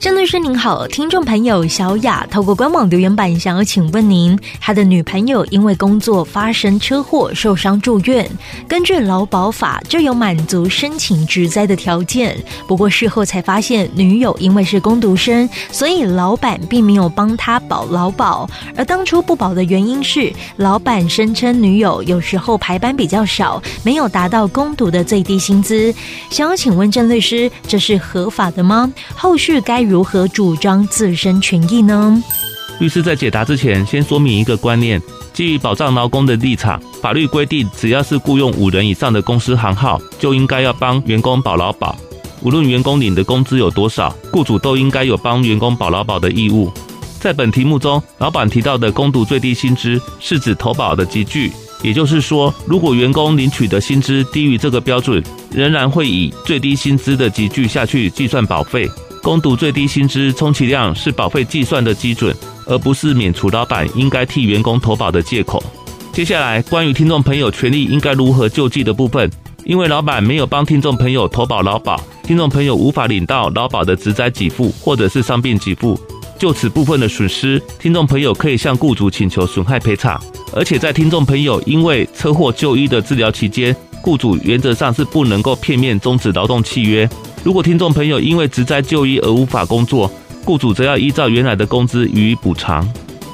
郑律师您好，听众朋友小雅透过官网留言板想要请问您，他的女朋友因为工作发生车祸受伤住院，根据劳保法就有满足申请职灾的条件，不过事后才发现女友因为是工读生，所以老板并没有帮他保劳保，而当初不保的原因是老板声称女友有时候排班比较少，没有达到工读的最低薪资，想要请问郑律师，这是合法的吗？后续该如何主张自身权益呢？律师在解答之前，先说明一个观念：基于保障劳工的立场，法律规定，只要是雇用五人以上的公司行号，就应该要帮员工保劳保。无论员工领的工资有多少，雇主都应该有帮员工保劳保的义务。在本题目中，老板提到的工读最低薪资，是指投保的级距，也就是说，如果员工领取的薪资低于这个标准，仍然会以最低薪资的级距下去计算保费。工读最低薪资充其量是保费计算的基准，而不是免除老板应该替员工投保的借口。接下来，关于听众朋友权利应该如何救济的部分，因为老板没有帮听众朋友投保劳保，听众朋友无法领到劳保的职灾给付或者是伤病给付。就此部分的损失，听众朋友可以向雇主请求损害赔偿。而且在听众朋友因为车祸就医的治疗期间，雇主原则上是不能够片面终止劳动契约。如果听众朋友因为职灾就医而无法工作，雇主则要依照原来的工资予以补偿。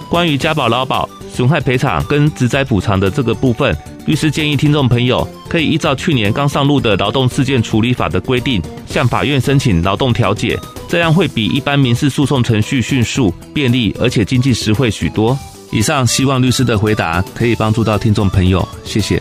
关于加保劳保、损害赔偿跟职灾补偿的这个部分，律师建议听众朋友可以依照去年刚上路的劳动事件处理法的规定，向法院申请劳动调解，这样会比一般民事诉讼程序迅速、便利，而且经济实惠许多。以上希望律师的回答可以帮助到听众朋友，谢谢。